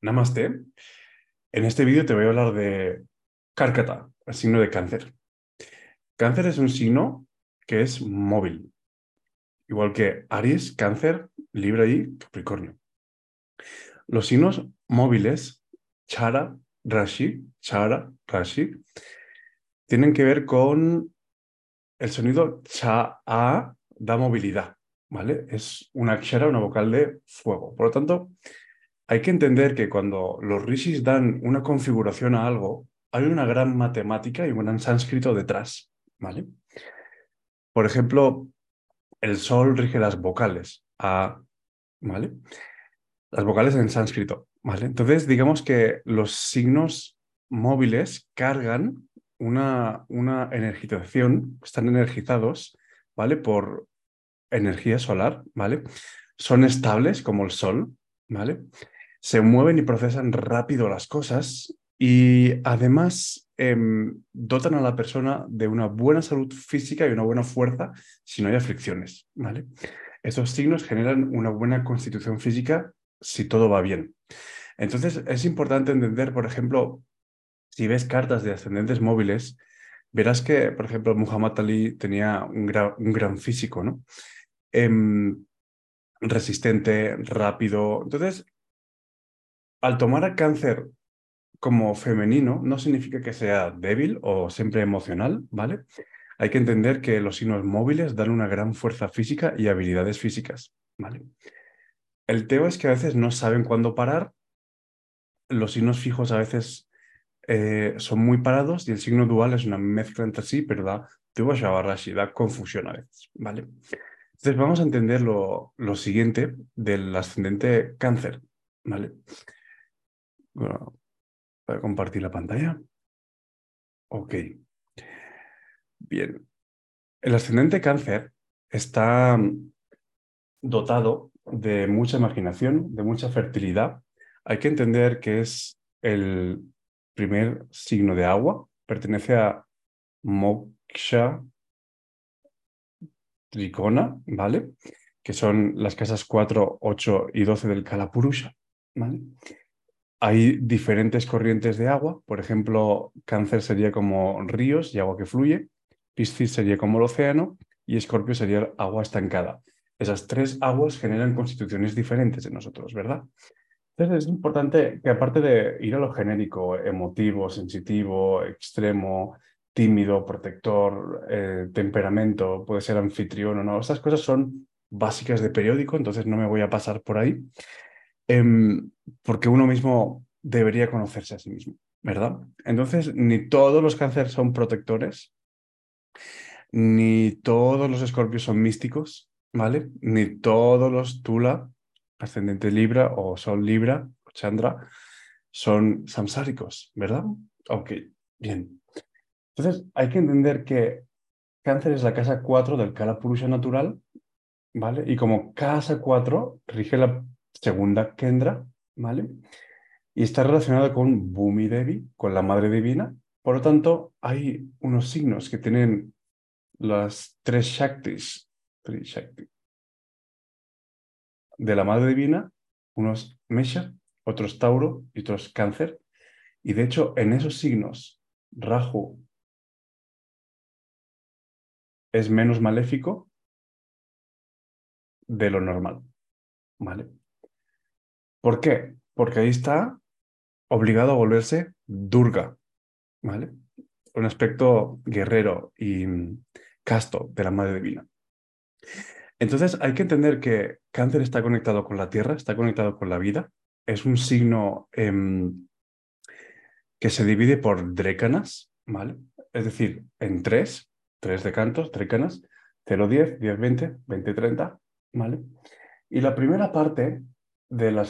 Namaste. En este vídeo te voy a hablar de Karkata, el signo de cáncer. Cáncer es un signo que es móvil, igual que Aries, Cáncer, Libra y Capricornio. Los signos móviles, Chara, Rashi, Chara, Rashi, tienen que ver con el sonido Cha-A da movilidad, ¿vale? Es una akshara, una vocal de fuego. Por lo tanto, hay que entender que cuando los rishis dan una configuración a algo, hay una gran matemática y un gran sánscrito detrás, ¿vale? Por ejemplo, el sol rige las vocales, a, ¿vale? Las vocales en sánscrito, ¿vale? Entonces, digamos que los signos móviles cargan una, una energización, están energizados, ¿vale? Por energía solar, ¿vale? Son estables como el sol, ¿vale? Se mueven y procesan rápido las cosas y además em, dotan a la persona de una buena salud física y una buena fuerza si no hay aflicciones. ¿vale? Estos signos generan una buena constitución física si todo va bien. Entonces es importante entender, por ejemplo, si ves cartas de ascendentes móviles, verás que, por ejemplo, Muhammad Ali tenía un, gran físico, ¿no? Em, resistente, rápido. Entonces, al tomar a cáncer como femenino no significa que sea débil o siempre emocional, ¿vale? Hay que entender que los signos móviles dan una gran fuerza física y habilidades físicas, ¿vale? El tema es que a veces no saben cuándo parar, los signos fijos a veces eh, son muy parados y el signo dual es una mezcla entre sí, pero da, da confusión a veces, ¿vale? Entonces vamos a entender lo, lo siguiente del ascendente cáncer, ¿vale? Voy a compartir la pantalla. Ok. Bien. El ascendente cáncer está mm, dotado de mucha imaginación, de mucha fertilidad. Hay que entender que es el primer signo de agua, pertenece a Moksha Tricona, ¿vale? Que son las casas 4, 8 y 12 del Kalapurusha, ¿vale? Hay diferentes corrientes de agua, por ejemplo, cáncer sería como ríos y agua que fluye, Piscis sería como el océano y Escorpio sería agua estancada. Esas tres aguas generan constituciones diferentes en nosotros, ¿verdad? Entonces es importante que aparte de ir a lo genérico, emotivo, sensitivo, extremo, tímido, protector, eh, temperamento, puede ser anfitrión o no, estas cosas son básicas de periódico, entonces no me voy a pasar por ahí. Em, porque uno mismo debería conocerse a sí mismo, ¿verdad? Entonces, ni todos los cánceres son protectores, ni todos los escorpios son místicos, ¿vale? Ni todos los Tula, ascendente Libra o Sol Libra o Chandra, son samsáricos, ¿verdad? Ok, bien. Entonces, hay que entender que cáncer es la casa 4 del Kala Purusha natural, ¿vale? Y como casa 4 rige la segunda Kendra, ¿vale? Y está relacionada con Bhumi Devi, con la Madre Divina. Por lo tanto, hay unos signos que tienen las tres Shaktis, de la Madre Divina, unos Mesha, otros Tauro y otros Cáncer. Y de hecho, en esos signos, Rahu es menos maléfico de lo normal. ¿Vale? ¿Por qué? Porque ahí está obligado a volverse Durga, ¿vale? Un aspecto guerrero y mm, casto de la Madre Divina. Entonces hay que entender que cáncer está conectado con la tierra, está conectado con la vida. Es un signo em, que se divide por drécanas, ¿vale? Es decir, en tres, tres decantos, drécanas, 0, 10, 10, 20, 20, 30, ¿vale? Y la primera parte del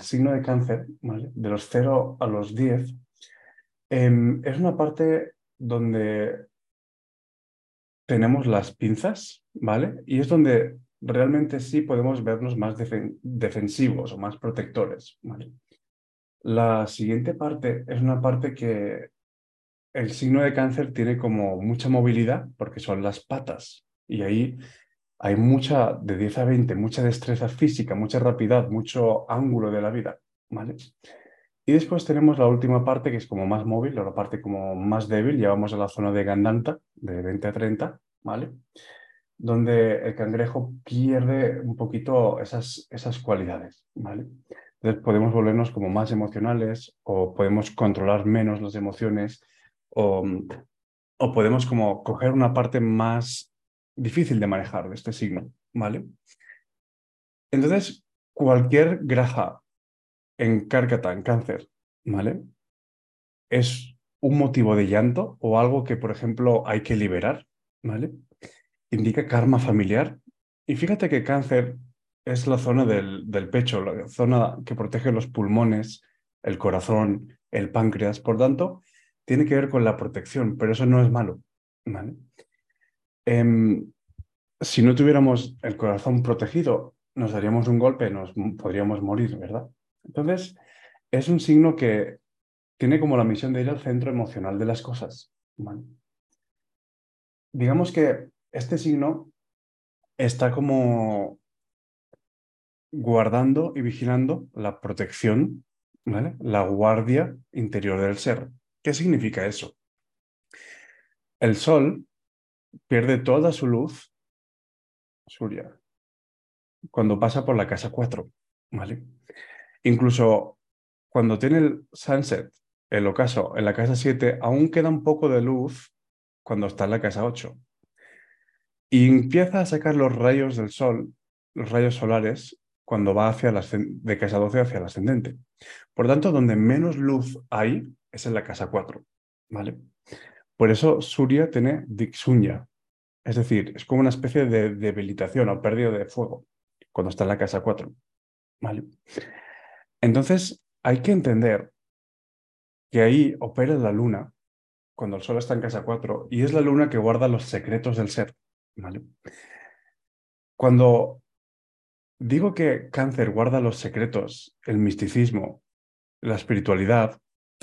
signo de cáncer, de los 0 a los 10, em, es una parte donde tenemos las pinzas, ¿vale? Y es donde realmente sí podemos vernos más defensivos o más protectores, ¿vale? La siguiente parte es una parte que el signo de cáncer tiene como mucha movilidad porque son las patas y ahí hay mucha, de 10 a 20, mucha destreza física, mucha rapidez, mucho ángulo de la vida, ¿vale? Y después tenemos la última parte que es como más móvil, la parte como más débil, llevamos a la zona de Gandanta, de 20 a 30, ¿vale? Donde el cangrejo pierde un poquito esas, esas cualidades, ¿vale? Entonces podemos volvernos como más emocionales o podemos controlar menos las emociones o, o podemos como coger una parte más difícil de manejar de este signo, ¿vale? Entonces, cualquier graja en cárcata, en cáncer, ¿vale? Es un motivo de llanto o algo que, por ejemplo, hay que liberar, ¿vale? Indica karma familiar. Y fíjate que cáncer es la zona del, del pecho, la zona que protege los pulmones, el corazón, el páncreas. Por tanto, tiene que ver con la protección, pero eso no es malo, ¿vale? Em, si no tuviéramos el corazón protegido, nos daríamos un golpe, nos podríamos morir, ¿verdad? Entonces, es un signo que tiene como la misión de ir al centro emocional de las cosas. Digamos que este signo está como guardando y vigilando la protección, la guardia interior del ser. ¿Qué significa eso? El sol pierde toda su luz, Surya, cuando pasa por la casa 4, ¿vale? Incluso cuando tiene el sunset, el ocaso, en la casa 7, aún queda un poco de luz cuando está en la casa 8. Y empieza a sacar los rayos del sol, los rayos solares, cuando va hacia la, de casa 12 hacia el ascendente. Por tanto, donde menos luz hay es en la casa 4. ¿vale? Por eso Surya tiene Diksunya, es decir, es como una especie de debilitación o pérdida de fuego cuando está en la casa 4. ¿vale? Entonces, hay que entender que ahí opera la luna cuando el sol está en casa 4 y es la luna que guarda los secretos del ser. ¿vale? Cuando digo que cáncer guarda los secretos, el misticismo, la espiritualidad,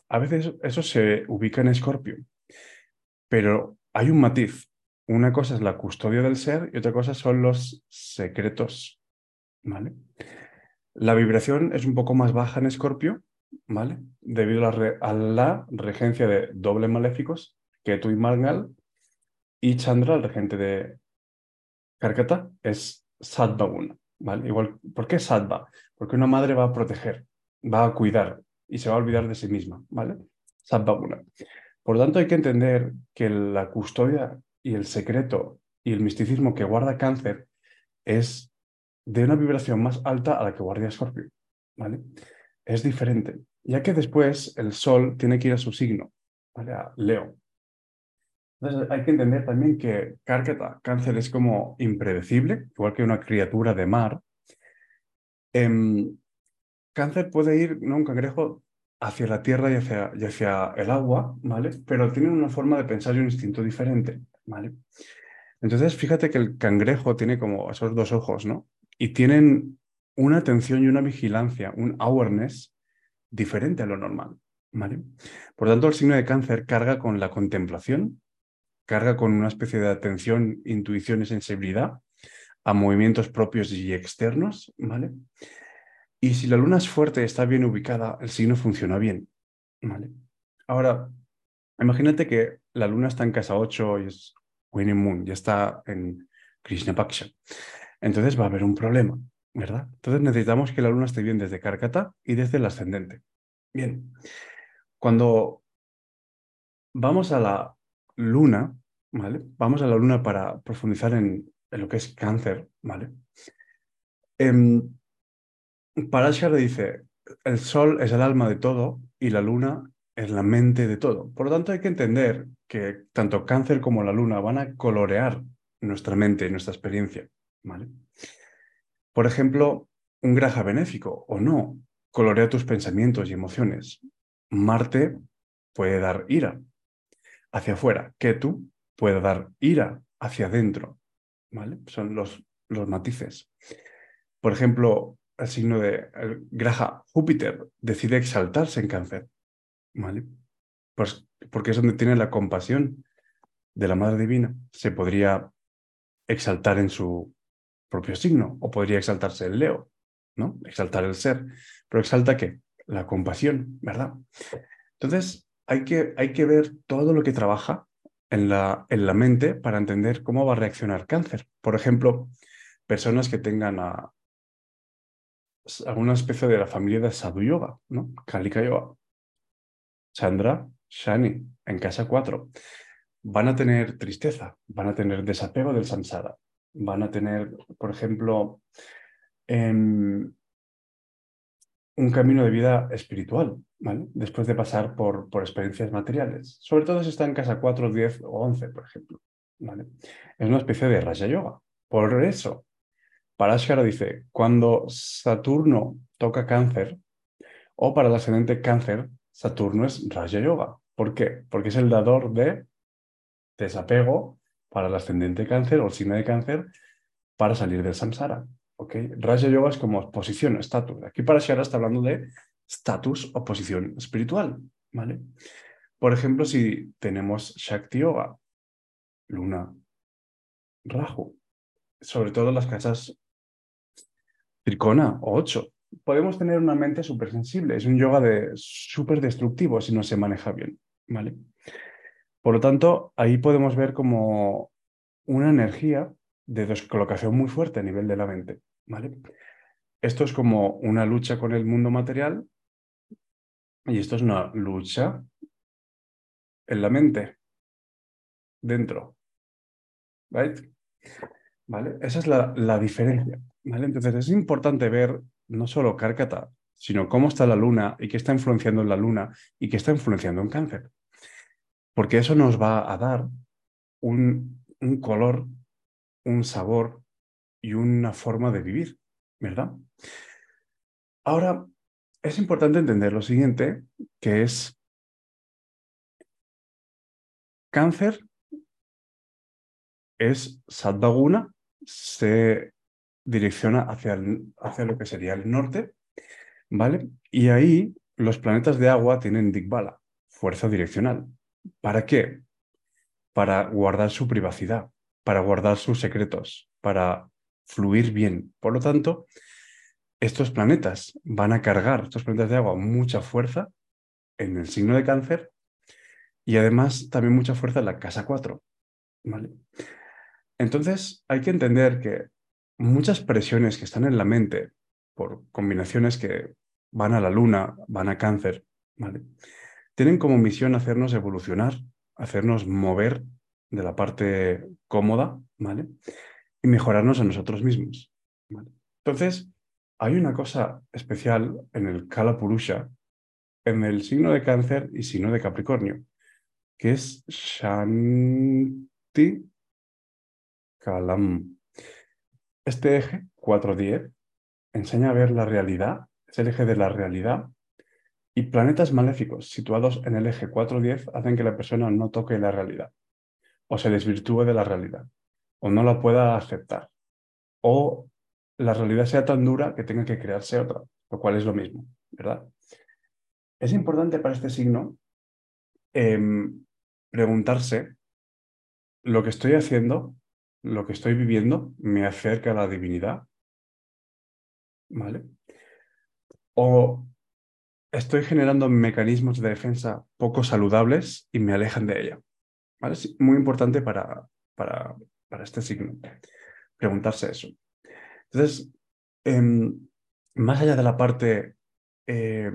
a veces eso se ubica en escorpio, pero hay un matiz. Una cosa es la custodia del ser y otra cosa son los secretos. ¿vale? La vibración es un poco más baja en Escorpio, ¿vale? Debido a la, regencia de doble maléficos, Ketu y Mangal, y Chandra, el regente de Karkata, es Sattva ¿vale? Igual, ¿por qué Sattva? Porque una madre va a proteger, va a cuidar y se va a olvidar de sí misma, ¿vale? Sattva Por lo tanto, hay que entender que la custodia y el secreto y el misticismo que guarda cáncer es de una vibración más alta a la que guardia Scorpio. ¿vale? Es diferente, ya que después el Sol tiene que ir a su signo, ¿vale? a Leo. Entonces hay que entender también que Cárcata, cáncer, es como impredecible, igual que una criatura de mar. Em, cáncer puede ir, ¿no? un cangrejo, hacia la tierra y hacia, el agua, ¿vale? Pero tiene una forma de pensar y un instinto diferente, ¿vale? Entonces, fíjate que el cangrejo tiene como esos dos ojos, ¿no? y tienen una atención y una vigilancia, un awareness diferente a lo normal. ¿vale? Por tanto, el signo de cáncer carga con la contemplación, carga con una especie de atención, intuición y sensibilidad a movimientos propios y externos. ¿vale? Y si la luna es fuerte está bien ubicada, el signo funciona bien. ¿vale? Ahora, imagínate que la luna está en casa 8 y es Winnie Moon, ya está en Krishna Paksha entonces va a haber un problema, ¿verdad? Entonces necesitamos que la luna esté bien desde Carcata y desde el ascendente. Bien, cuando vamos a la luna, ¿vale? Vamos a la luna para profundizar en, lo que es cáncer, ¿vale? Eh, Parashar dice, el sol es el alma de todo y la luna es la mente de todo. Por lo tanto, hay que entender que tanto cáncer como la luna van a colorear nuestra mente y nuestra experiencia. ¿vale? Por ejemplo, un graja benéfico o no, colorea tus pensamientos y emociones. Marte puede dar ira hacia afuera, tú puede dar ira hacia adentro. ¿vale? Son los, los matices. Por ejemplo, el signo de graja Júpiter decide exaltarse en cáncer. ¿vale? Pues porque es donde tiene la compasión de la Madre Divina. Se podría exaltar en su propio signo, o podría exaltarse el Leo, ¿no? Exaltar el ser. Pero exalta qué? la compasión, ¿verdad? Entonces, hay que, hay que ver todo lo que trabaja en la, en la mente para entender cómo va a reaccionar cáncer. Por ejemplo, personas que tengan a, alguna especie de la familia de Sadhu Yoga, ¿no? Kalika Yoga. Chandra, Shani, en casa 4. Van a tener tristeza, van a tener desapego del samsara, van a tener, por ejemplo, em, un camino de vida espiritual, ¿vale? Después de pasar por, por experiencias materiales. Sobre todo si está en casa 4, 10 o 11, por ejemplo. ¿vale? Es una especie de Raja Yoga. Por eso, Parashara dice, cuando Saturno toca cáncer, o para el ascendente cáncer, Saturno es Raja Yoga. ¿Por qué? Porque es el dador de desapego para el ascendente cáncer o el signo de cáncer para salir del samsara. ¿okay? Raja Yoga es como posición, estatus. Aquí para Shara está hablando de estatus o posición espiritual. ¿vale? Por ejemplo, si tenemos Shakti Yoga, Luna, Rahu, sobre todo las casas Tricona o 8, podemos tener una mente súper sensible. Es un yoga de súper destructivo si no se maneja bien. ¿vale? Por lo tanto, ahí podemos ver como una energía de descolocación muy fuerte a nivel de la mente. ¿vale? Esto es como una lucha con el mundo material y esto es una lucha en la mente, dentro. ¿Vale? Esa es la, la diferencia. ¿vale? Entonces es importante ver no solo Cárcata, sino cómo está la luna y qué está influenciando en la luna y qué está influenciando en cáncer. Porque eso nos va a dar un, un color, un sabor y una forma de vivir, ¿verdad? Ahora, es importante entender lo siguiente, que es cáncer es Sadhaguna, se direcciona hacia, hacia lo que sería el norte, ¿vale? Y ahí los planetas de agua tienen Dikbala, fuerza direccional. ¿Para qué? Para guardar su privacidad, para guardar sus secretos, para fluir bien. Por lo tanto, estos planetas van a cargar, estos planetas de agua, mucha fuerza en el signo de cáncer y además también mucha fuerza en la casa 4. ¿vale? Entonces hay que entender que muchas presiones que están en la mente por combinaciones que van a la luna, van a cáncer, ¿vale? tienen como misión hacernos evolucionar, hacernos mover de la parte cómoda, ¿vale? Y mejorarnos a nosotros mismos. Entonces, hay una cosa especial en el Kala Purusha, en el signo de cáncer y signo de Capricornio, que es Shanti Kalam. Este eje, 410, enseña a ver la realidad, es el eje de la realidad, y planetas maléficos situados en el eje 410 hacen que la persona no toque la realidad, o se desvirtúe de la realidad, o no la pueda aceptar, o la realidad sea tan dura que tenga que crearse otra, lo cual es lo mismo, ¿verdad? Es importante para este signo em, preguntarse lo que estoy haciendo lo que estoy viviendo me acerca a la divinidad, ¿vale? O estoy generando mecanismos de defensa poco saludables y me alejan de ella. ¿Vale? Es muy importante para, para, para este signo, preguntarse eso. Entonces, em, más allá de la parte eh,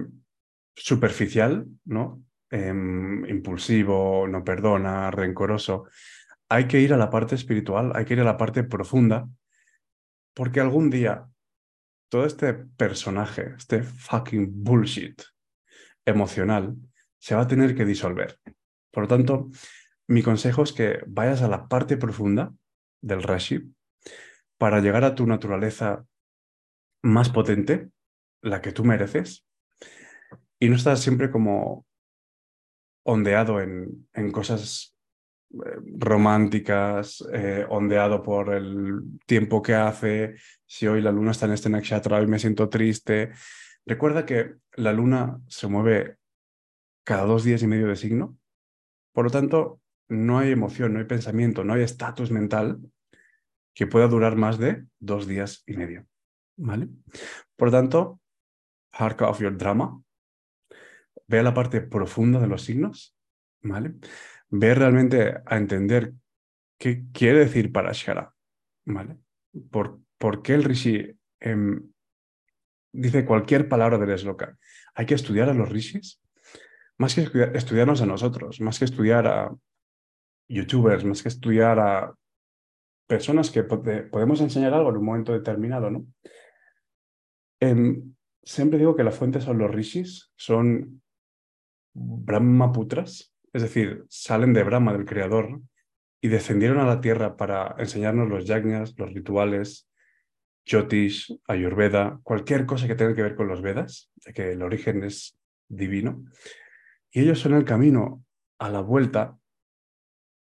superficial, ¿no? Em, impulsivo, no perdona, rencoroso, hay que ir a la parte espiritual, hay que ir a la parte profunda, porque algún día todo este personaje, este fucking bullshit emocional, se va a tener que disolver. Por lo tanto, mi consejo es que vayas a la parte profunda del Rashi para llegar a tu naturaleza más potente, la que tú mereces, y no estás siempre como ondeado en, en cosas románticas, eh, ondeado por el tiempo que hace, si hoy la luna está en este nakshatra y me siento triste. Recuerda que la luna se mueve cada dos días y medio de signo, por lo tanto, no hay emoción, no hay pensamiento, no hay estatus mental que pueda durar más de dos días y medio. ¿Vale? Por lo tanto, harka of your drama, ve a la parte profunda de los signos, ¿vale? Ve realmente a entender qué quiere decir para Shara, ¿vale? ¿Por, por qué el Rishi em, dice cualquier palabra del esloka? Hay que estudiar a los Rishis, más que estudiarnos a nosotros, más que estudiar a youtubers, más que estudiar a personas que podemos enseñar algo en un momento determinado, ¿no? Em, siempre digo que la fuente son los rishis, son Brahmaputras, es decir, salen de Brahma, del creador, y descendieron a la tierra para enseñarnos los yagnas, los rituales, Jyotish, Ayurveda, cualquier cosa que tenga que ver con los Vedas, ya que el origen es divino. Y ellos son el camino a la vuelta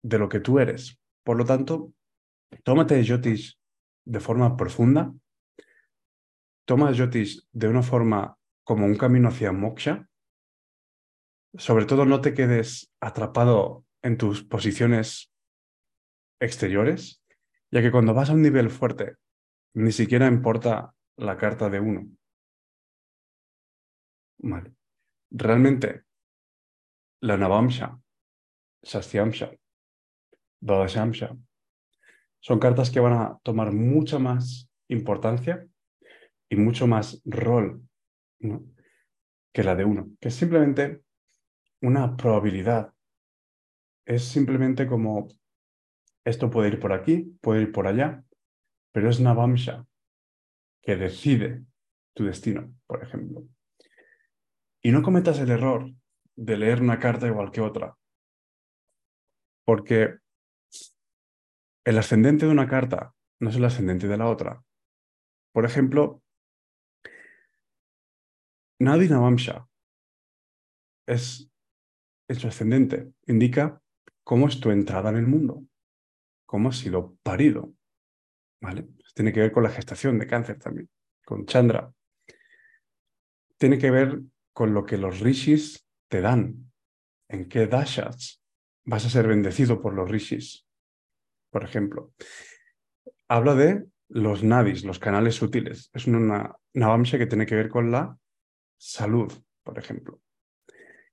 de lo que tú eres. Por lo tanto, tómate Jyotish de forma profunda, toma Jyotish de una forma como un camino hacia moksha. Sobre todo no te quedes atrapado en tus posiciones exteriores, ya que cuando vas a un nivel fuerte, ni siquiera importa la carta de uno. Vale. Realmente, la Navamsha, Sastyamsha, Dadashamsha, son cartas que van a tomar mucha más importancia y mucho más rol que la de uno, que es simplemente una probabilidad. Es simplemente como esto puede ir por aquí, puede ir por allá, pero es Navamsha que decide tu destino, por ejemplo. Y no cometas el error de leer una carta igual que otra, porque el ascendente de una carta no es el ascendente de la otra. Por ejemplo, Nadi Navamsha es, es ascendente, indica cómo es tu entrada en el mundo, cómo has sido parido. ¿Vale? Tiene que ver con la gestación de cáncer también, con Chandra. Tiene que ver con lo que los rishis te dan, en qué dashas vas a ser bendecido por los rishis, por ejemplo. Habla de los nadis, los canales sutiles. Es una navamsha que tiene que ver con la salud, por ejemplo.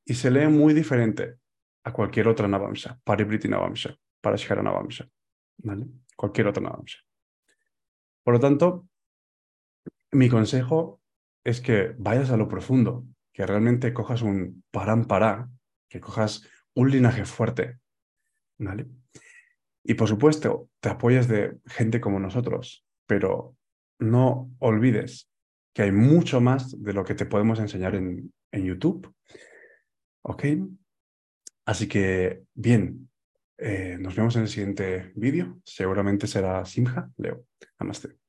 Y se lee muy diferente a cualquier otra Navamsha, Paribriti Navamsha, Parashkara Navamsha, ¿vale? Cualquier otra Navamsha. Por lo tanto, mi consejo es que vayas a lo profundo, que realmente cojas un parán que cojas un linaje fuerte, ¿vale? Y por supuesto, te apoyas de gente como nosotros, pero no olvides que hay mucho más de lo que te podemos enseñar en, en YouTube. ¿Ok? Así que, bien, eh, nos vemos en el siguiente vídeo. Seguramente será Simha, Leo. Namaste.